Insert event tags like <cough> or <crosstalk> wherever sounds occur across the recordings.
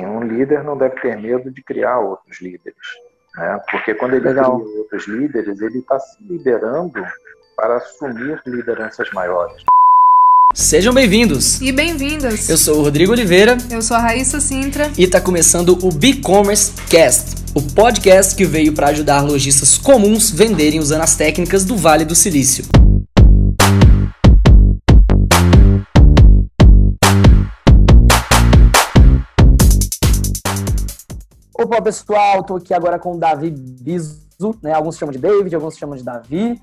Um líder não deve ter medo de criar outros líderes, né? porque quando ele Legal. cria outros líderes, ele está se liderando para assumir lideranças maiores. Sejam bem-vindos e bem-vindas. Eu sou o Rodrigo Oliveira. Eu sou a Raíssa Sintra. E está começando o B-Commerce Cast, o podcast que veio para ajudar lojistas comuns venderem usando as técnicas do Vale do Silício. Opa, pessoal, estou aqui agora com o Davi Bizu, né? Alguns chamam de David, alguns chamam de Davi,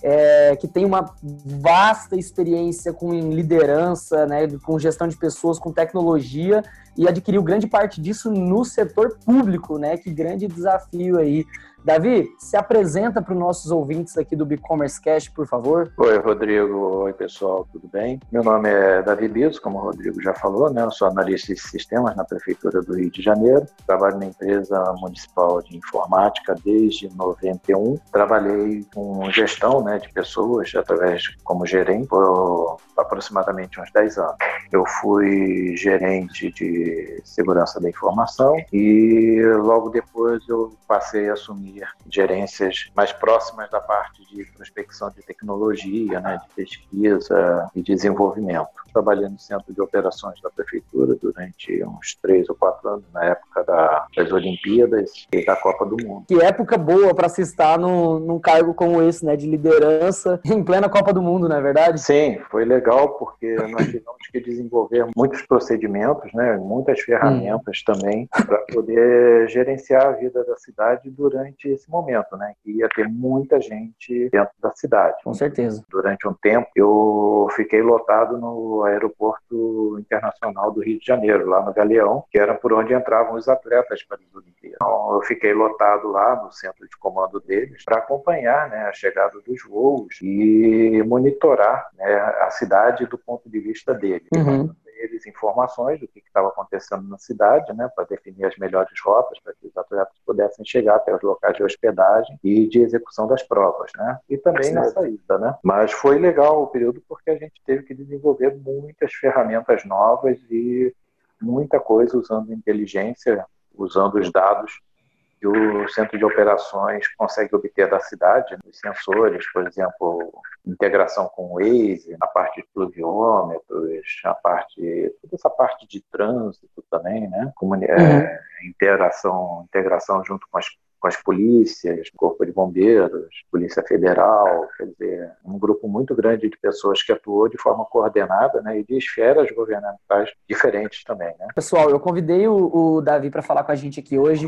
é, que tem uma vasta experiência com liderança, né? Com gestão de pessoas, com tecnologia e adquiriu grande parte disso no setor público, né? Que grande desafio aí Davi, se apresenta para os nossos ouvintes aqui do BigCommerce Cash, por favor. Oi, Rodrigo. Oi, pessoal, tudo bem? Meu nome é Davi Biso, como o Rodrigo já falou, né? Eu sou analista de sistemas na Prefeitura do Rio de Janeiro. Trabalho na empresa municipal de informática desde 91. Trabalhei com gestão né, de pessoas através como gerente por aproximadamente uns 10 anos. Eu fui gerente de segurança da informação e logo depois eu passei a assumir gerências mais próximas da parte de prospecção de tecnologia, né, de pesquisa e desenvolvimento. Trabalhei no centro de operações da prefeitura durante uns três ou quatro anos, na época da, das Olimpíadas e da Copa do Mundo. Que época boa para se estar no, num cargo como esse, né, de liderança, <laughs> em plena Copa do Mundo, não é verdade? Sim, foi legal porque nós tivemos que desenvolver muitos procedimentos, né, muitas ferramentas hum. também para poder gerenciar a vida da cidade durante esse momento, né? Que ia ter muita gente dentro da cidade. Com certeza. Durante um tempo, eu fiquei lotado no aeroporto internacional do Rio de Janeiro, lá no Galeão, que era por onde entravam os atletas para as Olimpíadas. Então, eu fiquei lotado lá no centro de comando deles para acompanhar né, a chegada dos voos e monitorar né, a cidade do ponto de vista deles. Uhum eles informações do que estava acontecendo na cidade, né, para definir as melhores rotas para que os atletas pudessem chegar até os locais de hospedagem e de execução das provas, né, e também na saída, né. Mas foi legal o período porque a gente teve que desenvolver muitas ferramentas novas e muita coisa usando inteligência, usando os dados que o centro de operações consegue obter da cidade, os sensores, por exemplo, integração com o Waze, a parte de pluviômetros, a parte, toda essa parte de trânsito também, né? Como, é, uhum. interação, integração junto com as com as polícias, Corpo de Bombeiros, Polícia Federal, quer dizer, um grupo muito grande de pessoas que atuou de forma coordenada né, e de esferas governamentais diferentes também. Né? Pessoal, eu convidei o, o Davi para falar com a gente aqui hoje,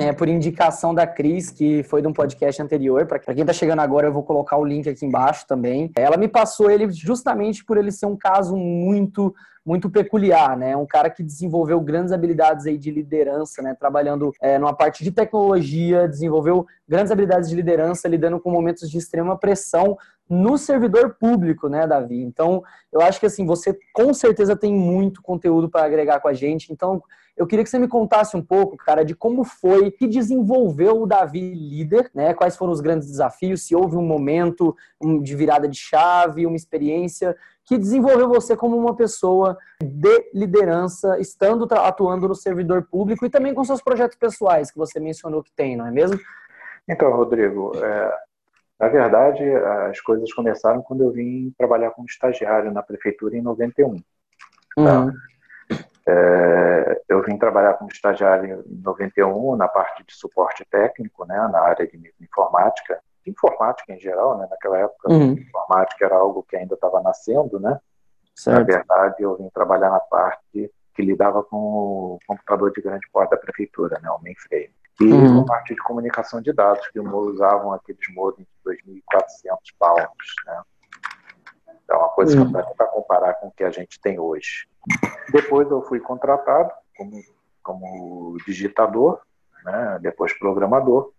é, por indicação da Cris, que foi de um podcast anterior. Para quem está chegando agora, eu vou colocar o link aqui embaixo também. Ela me passou ele justamente por ele ser um caso muito muito peculiar, né? Um cara que desenvolveu grandes habilidades aí de liderança, né? Trabalhando é, numa parte de tecnologia, desenvolveu grandes habilidades de liderança, lidando com momentos de extrema pressão no servidor público, né, Davi? Então, eu acho que assim, você com certeza tem muito conteúdo para agregar com a gente. Então, eu queria que você me contasse um pouco, cara, de como foi que desenvolveu o Davi líder, né? Quais foram os grandes desafios, se houve um momento de virada de chave, uma experiência que desenvolveu você como uma pessoa de liderança, estando atuando no servidor público e também com seus projetos pessoais que você mencionou que tem, não é mesmo? Então, Rodrigo, é, na verdade, as coisas começaram quando eu vim trabalhar como estagiário na prefeitura em 91. Tá? É, eu vim trabalhar como estagiário em 91 na parte de suporte técnico, né, na área de informática, informática em geral, né, naquela época uhum. informática era algo que ainda estava nascendo, né. Certo. Na verdade, eu vim trabalhar na parte que lidava com o computador de grande porte da prefeitura, né, o mainframe. E uhum. a parte de comunicação de dados, que usavam aqueles modems de 2.400 pounds, né. É uma coisa uhum. dá para comparar com o que a gente tem hoje. Depois eu fui contratado como, como digitador, né, depois programador.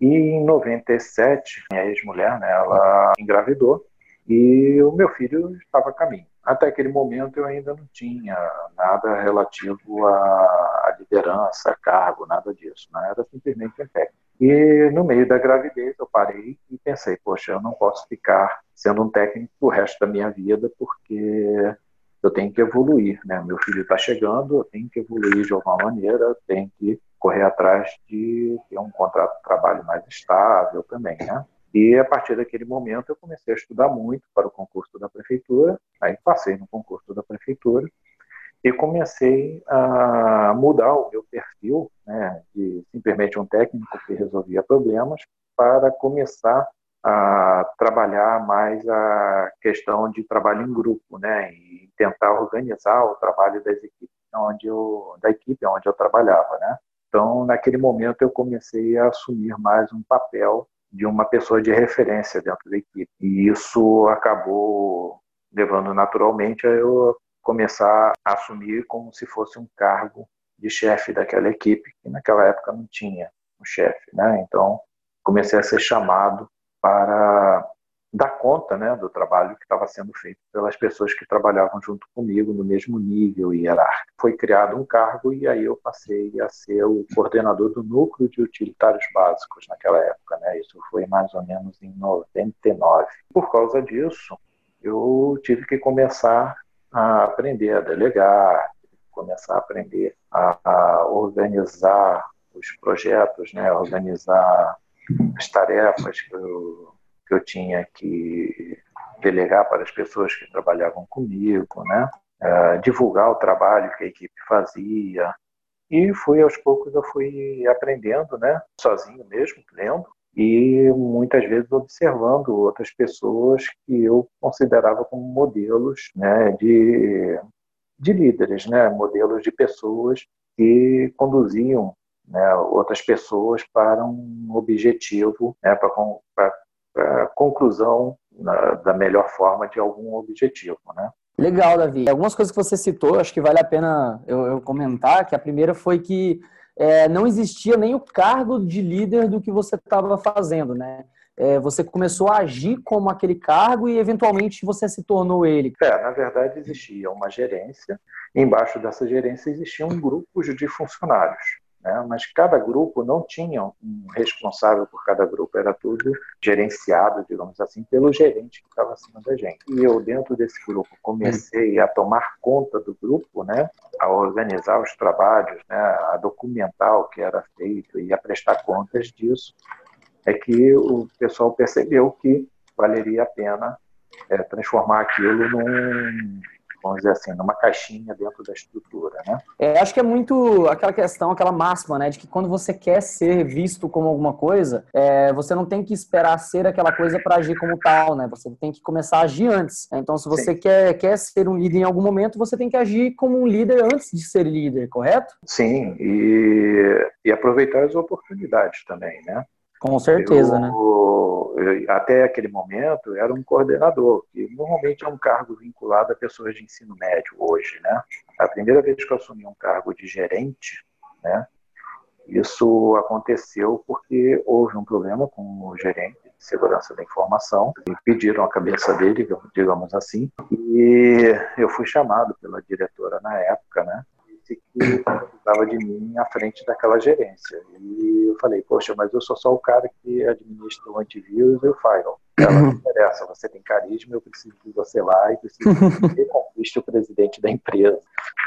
E em 97, minha ex-mulher, né, ela engravidou e o meu filho estava a caminho. Até aquele momento eu ainda não tinha nada relativo à liderança, cargo, nada disso. Né? Era simplesmente um técnico. E no meio da gravidez eu parei e pensei, poxa, eu não posso ficar sendo um técnico o resto da minha vida porque eu tenho que evoluir, né? Meu filho está chegando, eu tenho que evoluir de alguma maneira, tenho que correr atrás de ter um contrato de trabalho mais estável também, né? E a partir daquele momento eu comecei a estudar muito para o concurso da prefeitura, aí passei no concurso da prefeitura e comecei a mudar o meu perfil, né, de simplesmente um técnico que resolvia problemas, para começar a trabalhar mais a questão de trabalho em grupo, né, e tentar organizar o trabalho das equipes onde eu, da equipe onde eu trabalhava, né. Então, naquele momento eu comecei a assumir mais um papel de uma pessoa de referência dentro da equipe. E isso acabou levando naturalmente a eu começar a assumir como se fosse um cargo de chefe daquela equipe, que naquela época não tinha um chefe, né? Então, comecei a ser chamado para dar conta, né, do trabalho que estava sendo feito pelas pessoas que trabalhavam junto comigo no mesmo nível hierárquico. Foi criado um cargo e aí eu passei a ser o coordenador do núcleo de utilitários básicos naquela época, né? Isso foi mais ou menos em 99. Por causa disso, eu tive que começar a aprender a delegar, começar a aprender a, a organizar os projetos, né, organizar as tarefas que eu, que eu tinha que delegar para as pessoas que trabalhavam comigo, né, uh, divulgar o trabalho que a equipe fazia. E fui aos poucos eu fui aprendendo, né, sozinho mesmo, lendo, e muitas vezes observando outras pessoas que eu considerava como modelos né, de, de líderes, né, modelos de pessoas que conduziam né, outras pessoas para um objetivo, né, para, para a conclusão na, da melhor forma de algum objetivo. Né. Legal, Davi. Algumas coisas que você citou, acho que vale a pena eu, eu comentar, que a primeira foi que é, não existia nem o cargo de líder do que você estava fazendo, né? É, você começou a agir como aquele cargo e eventualmente você se tornou ele. É, na verdade existia uma gerência, embaixo dessa gerência existiam grupos de funcionários né? mas cada grupo não tinha um responsável por cada grupo, era tudo gerenciado, digamos assim, pelo gerente que estava acima da gente. E eu, dentro desse grupo, comecei a tomar conta do grupo, né? a organizar os trabalhos, né? a documentar o que era feito e a prestar contas disso, é que o pessoal percebeu que valeria a pena é, transformar aquilo num, vamos dizer assim, numa caixinha dentro da estrutura, né? É, acho que é muito aquela questão, aquela máxima, né, de que quando você quer ser visto como alguma coisa, é, você não tem que esperar ser aquela coisa para agir como tal, né? Você tem que começar a agir antes. Então, se você quer, quer ser um líder em algum momento, você tem que agir como um líder antes de ser líder, correto? Sim, e, e aproveitar as oportunidades também, né? Com certeza, eu, né? Eu, até aquele momento, era um coordenador, que normalmente é um cargo vinculado a pessoas de ensino médio hoje, né? A primeira vez que eu assumi um cargo de gerente, né? Isso aconteceu porque houve um problema com o gerente de segurança da informação pediram a cabeça dele, digamos assim, e eu fui chamado pela diretora na época, né? Disse que precisava de mim à frente daquela gerência. E eu falei, poxa, mas eu sou só o cara que administra o antivírus e o firewall. Ela não interessa, você tem carisma, eu preciso de você lá e preciso que <laughs> você conquiste o presidente da empresa.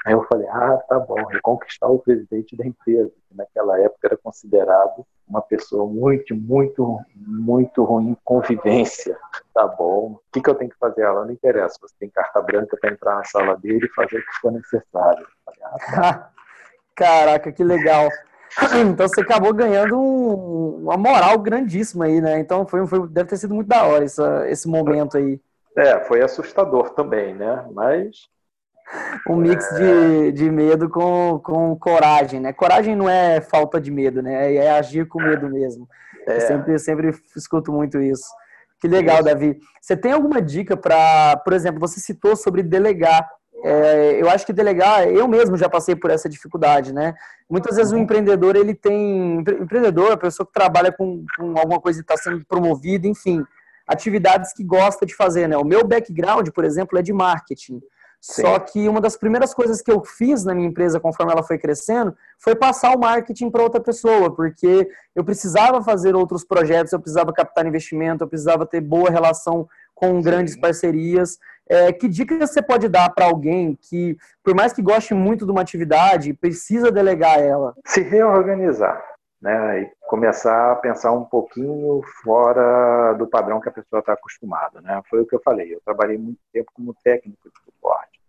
Aí eu falei, ah, tá bom, reconquistar o presidente da empresa, que naquela época era considerado uma pessoa muito, muito, muito ruim em convivência. Tá bom, o que, que eu tenho que fazer? Ela não interessa, você tem carta branca para entrar na sala dele e fazer o que for necessário. Falei, ah, tá. <laughs> Caraca, que legal. <coughs> Então você acabou ganhando um, uma moral grandíssima aí, né? Então foi, foi, deve ter sido muito da hora essa, esse momento aí. É, foi assustador também, né? Mas. <laughs> Um mix é... de, de medo com, com coragem, né? Coragem não é falta de medo, né? É agir com medo mesmo. É. Eu sempre, sempre escuto muito isso. Que legal, Davi. Você tem alguma dica para, por exemplo, você citou sobre delegar é, eu acho que delegar, eu mesmo já passei por essa dificuldade, né? Muitas vezes o empreendedor, ele tem, empreendedor, a pessoa que trabalha com, com alguma coisa que está sendo promovida, enfim, atividades que gosta de fazer, né? O meu background, por exemplo, é de marketing. Sim. Só que uma das primeiras coisas que eu fiz na minha empresa, conforme ela foi crescendo, foi passar o marketing para outra pessoa, porque eu precisava fazer outros projetos, eu precisava captar investimento, eu precisava ter boa relação com grandes parcerias. É, que dicas você pode dar para alguém que, por mais que goste muito de uma atividade, precisa delegar ela? Se reorganizar, né? E começar a pensar um pouquinho fora do padrão que a pessoa está acostumada, né? Foi o que eu falei. Eu trabalhei muito tempo como técnico de suporte.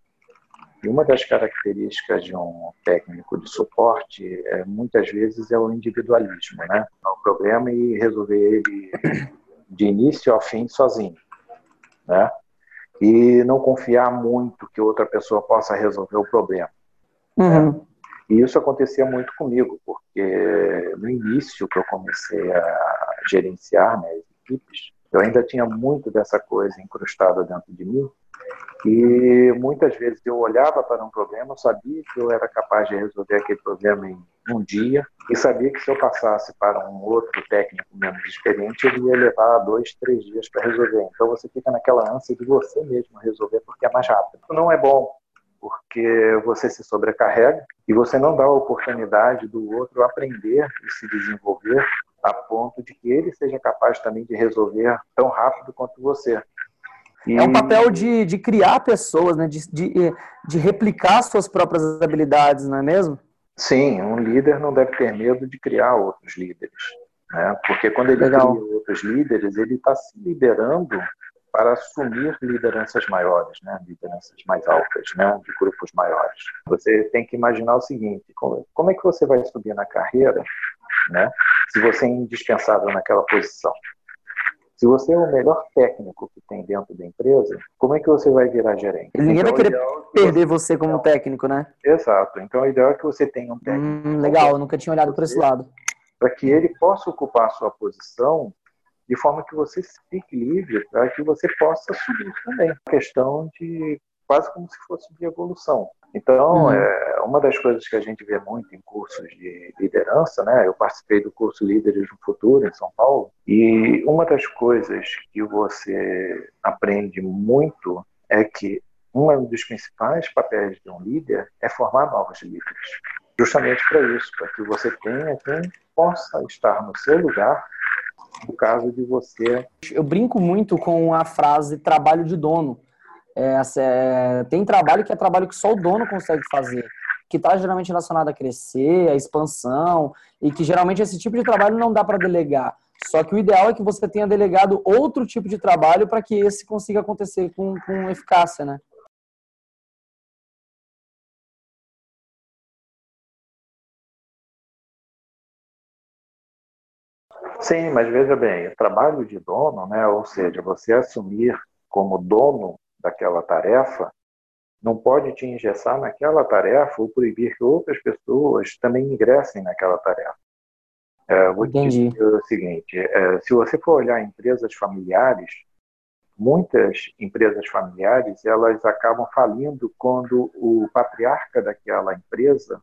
E uma das características de um técnico de suporte, é, muitas vezes, é o individualismo, né? É o problema e resolver ele de início ao fim sozinho, né? E não confiar muito que outra pessoa possa resolver o problema. Uhum. Né? E isso acontecia muito comigo, porque no início que eu comecei a gerenciar né, as equipes, eu ainda tinha muito dessa coisa incrustada dentro de mim, e muitas vezes eu olhava para um problema, sabia que eu era capaz de resolver aquele problema em um dia, e sabia que se eu passasse para um outro técnico menos experiente, ele ia levar dois, três dias para resolver. Então você fica naquela ânsia de você mesmo resolver porque é mais rápido. Não é bom, porque você se sobrecarrega e você não dá a oportunidade do outro aprender e se desenvolver a ponto de que ele seja capaz também de resolver tão rápido quanto você. E... É um papel de, de criar pessoas, né? de, de, de replicar suas próprias habilidades, não é mesmo? Sim, um líder não deve ter medo de criar outros líderes. Né? Porque quando ele Legal. cria outros líderes, ele está se liderando para assumir lideranças maiores, né? lideranças mais altas, né? de grupos maiores. Você tem que imaginar o seguinte: como, como é que você vai subir na carreira né? se você é indispensável naquela posição? Se você é o melhor técnico que tem dentro da empresa, como é que você vai virar gerente? Ninguém então, vai querer é perder você, você como técnico, né? Exato. Então, o ideal é que você tenha um técnico. Hum, legal, eu nunca tinha olhado por esse lado. Para que ele possa ocupar a sua posição de forma que você fique livre para que você possa subir também. Questão de quase como se fosse de evolução. Então, uhum. é, uma das coisas que a gente vê muito em cursos de liderança, né? Eu participei do curso Líderes do Futuro em São Paulo e uma das coisas que você aprende muito é que um dos principais papéis de um líder é formar novos líderes. Justamente para isso, para que você tenha quem possa estar no seu lugar no caso de você. Eu brinco muito com a frase trabalho de dono. É, é, tem trabalho que é trabalho que só o dono consegue fazer, que está geralmente relacionado a crescer, a expansão, e que geralmente esse tipo de trabalho não dá para delegar. Só que o ideal é que você tenha delegado outro tipo de trabalho para que esse consiga acontecer com, com eficácia, né? Sim, mas veja bem, o trabalho de dono, né, ou seja, você assumir como dono daquela tarefa, não pode te engessar naquela tarefa ou proibir que outras pessoas também ingressem naquela tarefa. É, vou Entendi. dizer o seguinte: é, se você for olhar empresas familiares, muitas empresas familiares elas acabam falindo quando o patriarca daquela empresa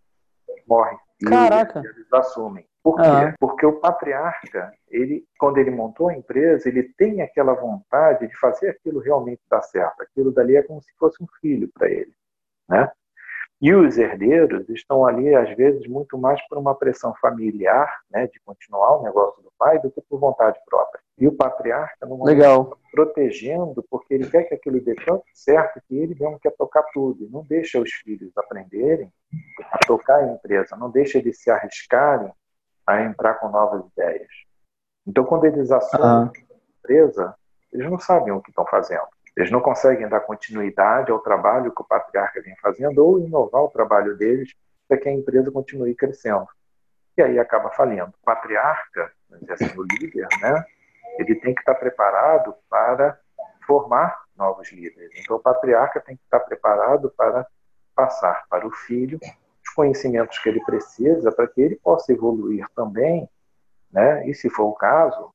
morre Caraca. e eles assumem. Por quê? Ah. Porque o patriarca, ele, quando ele montou a empresa, ele tem aquela vontade de fazer aquilo realmente dar certo. Aquilo dali é como se fosse um filho para ele, né? E os herdeiros estão ali, às vezes, muito mais por uma pressão familiar, né, de continuar o negócio do pai, do que por vontade própria. E o patriarca, no momento, Legal. protegendo, porque ele quer que aquilo dê tanto certo que ele mesmo quer tocar tudo. Não deixa os filhos aprenderem a tocar a empresa, não deixa eles se arriscarem a entrar com novas ideias. Então, quando eles assumem uhum. a empresa, eles não sabem o que estão fazendo. Eles não conseguem dar continuidade ao trabalho que o patriarca vem fazendo ou inovar o trabalho deles para que a empresa continue crescendo. E aí acaba falindo. O patriarca, assim, o líder, né, ele tem que estar preparado para formar novos líderes. Então, o patriarca tem que estar preparado para passar para o filho conhecimentos que ele precisa para que ele possa evoluir também, né? E se for o caso,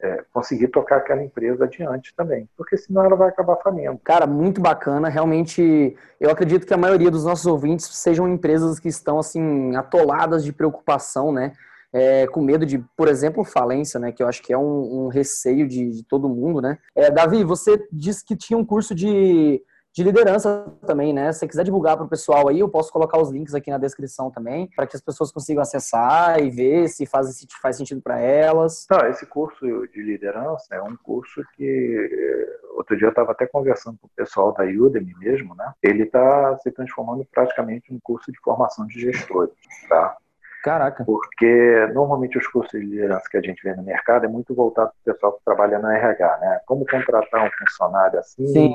é, conseguir tocar aquela empresa adiante também, porque senão ela vai acabar falindo. Cara, muito bacana. Realmente, eu acredito que a maioria dos nossos ouvintes sejam empresas que estão assim atoladas de preocupação, né? É, com medo de, por exemplo, falência, né? Que eu acho que é um, um receio de, de, todo mundo, né? É, Davi, você disse que tinha um curso de de liderança também, né? Se você quiser divulgar para o pessoal aí, eu posso colocar os links aqui na descrição também, para que as pessoas consigam acessar e ver se faz, se faz sentido para elas. Não, esse curso de liderança é um curso que eh, outro dia eu estava até conversando com o pessoal da Udemy mesmo, né? Ele está se transformando praticamente em um curso de formação de gestores, tá? Caraca. Porque normalmente os cursos de liderança que a gente vê no mercado é muito voltado para o pessoal que trabalha na RH, né? Como contratar um funcionário assim, Sim.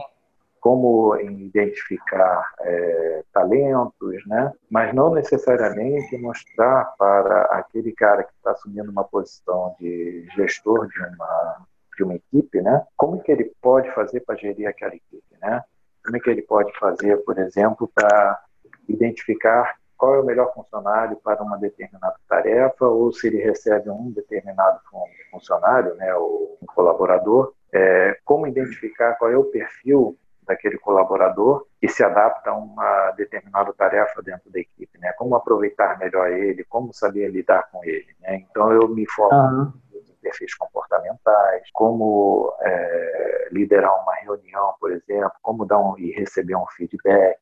Como identificar é, talentos, né? Mas não necessariamente mostrar para aquele cara que está assumindo uma posição de gestor de uma de uma equipe, né? Como é que ele pode fazer para gerir aquela equipe, né? Como é que ele pode fazer, por exemplo, para identificar qual é o melhor funcionário para uma determinada tarefa, ou se ele recebe um determinado funcionário, né, ou colaborador, é, como identificar qual é o perfil daquele colaborador que se adapta a uma determinada tarefa dentro da equipe, né? Como aproveitar melhor ele, como saber lidar com ele, né? Então eu me formo uhum perfis comportamentais, como é, liderar uma reunião, por exemplo, como dar um, e receber um feedback.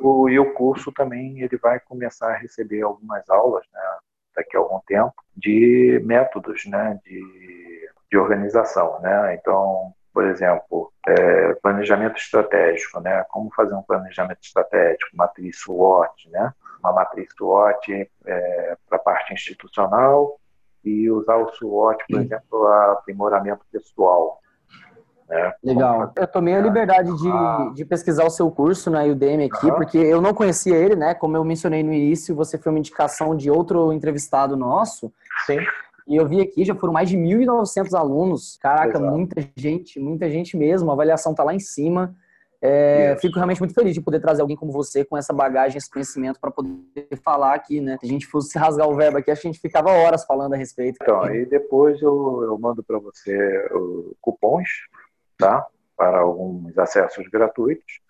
O, e o curso também ele vai começar a receber algumas aulas, né, daqui a algum tempo, de métodos, né, de, de organização, né. Então, por exemplo, é, planejamento estratégico, né? Como fazer um planejamento estratégico, matriz SWOT, né? Uma matriz SWOT é, para a parte institucional, e usar o SWOT, por exemplo, a aprimoramento pessoal. Né? Legal. Eu tomei a liberdade de, ah. de pesquisar o seu curso na Udemy aqui, porque eu não conhecia ele, né? Como eu mencionei no início, você foi uma indicação de outro entrevistado nosso. Sim. E eu vi aqui, já foram mais de 1.900 alunos. Caraca, Exato. muita gente, muita gente mesmo. A avaliação tá lá em cima. É, fico realmente muito feliz de poder trazer alguém como você com essa bagagem, esse conhecimento para poder falar aqui, né? Se a gente fosse rasgar o verbo aqui, acho que a gente ficava horas falando a respeito. Então, e depois eu, eu mando para você cupons, tá? Para alguns acessos gratuitos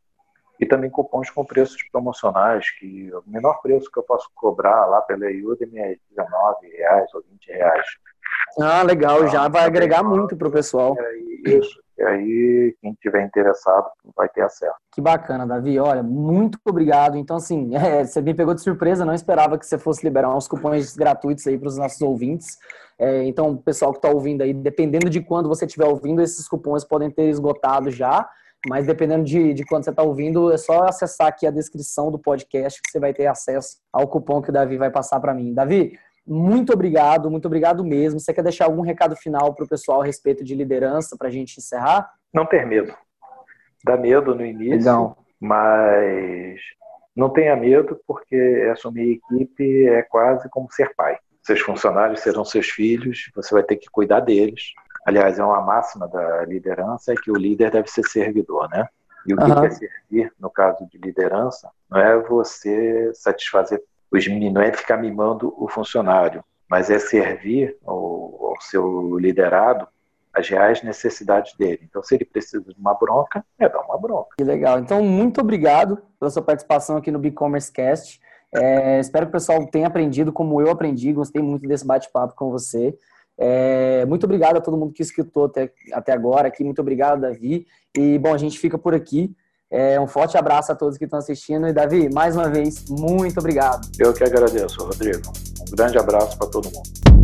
e também cupons com preços promocionais, que o menor preço que eu posso cobrar lá pela Udemy é 19 reais ou 20 reais. Ah, legal, já vai agregar muito para o pessoal. É isso. E aí, quem tiver interessado vai ter acesso. Que bacana, Davi. Olha, muito obrigado. Então, assim, <laughs> é, você me pegou de surpresa, não esperava que você fosse liberar uns cupons gratuitos aí para os nossos ouvintes. É, então, o pessoal que está ouvindo aí, dependendo de quando você estiver ouvindo, esses cupons podem ter esgotado já. Mas dependendo de, de quando você está ouvindo, é só acessar aqui a descrição do podcast que você vai ter acesso ao cupom que o Davi vai passar para mim. Davi, muito obrigado, muito obrigado mesmo. Você quer deixar algum recado final para o pessoal a respeito de liderança para a gente encerrar? Não ter medo. Dá medo no início, Legal. mas não tenha medo, porque assumir equipe é quase como ser pai. Seus funcionários serão seus filhos, você vai ter que cuidar deles. Aliás, é uma máxima da liderança é que o líder deve ser servidor, né? E o que uhum. é servir, no caso de liderança, não é você satisfazer os meninos, não é ficar mimando o funcionário, mas é servir ao, ao seu liderado as reais necessidades dele. Então, se ele precisa de uma bronca, é dar uma bronca. Que legal. Então, muito obrigado pela sua participação aqui no B-Commerce Cast. É, espero que o pessoal tenha aprendido como eu aprendi. Gostei muito desse bate-papo com você. É, muito obrigado a todo mundo que escutou até, até agora aqui. Muito obrigado, Davi. E, bom, a gente fica por aqui. É, um forte abraço a todos que estão assistindo. E, Davi, mais uma vez, muito obrigado. Eu que agradeço, Rodrigo. Um grande abraço para todo mundo.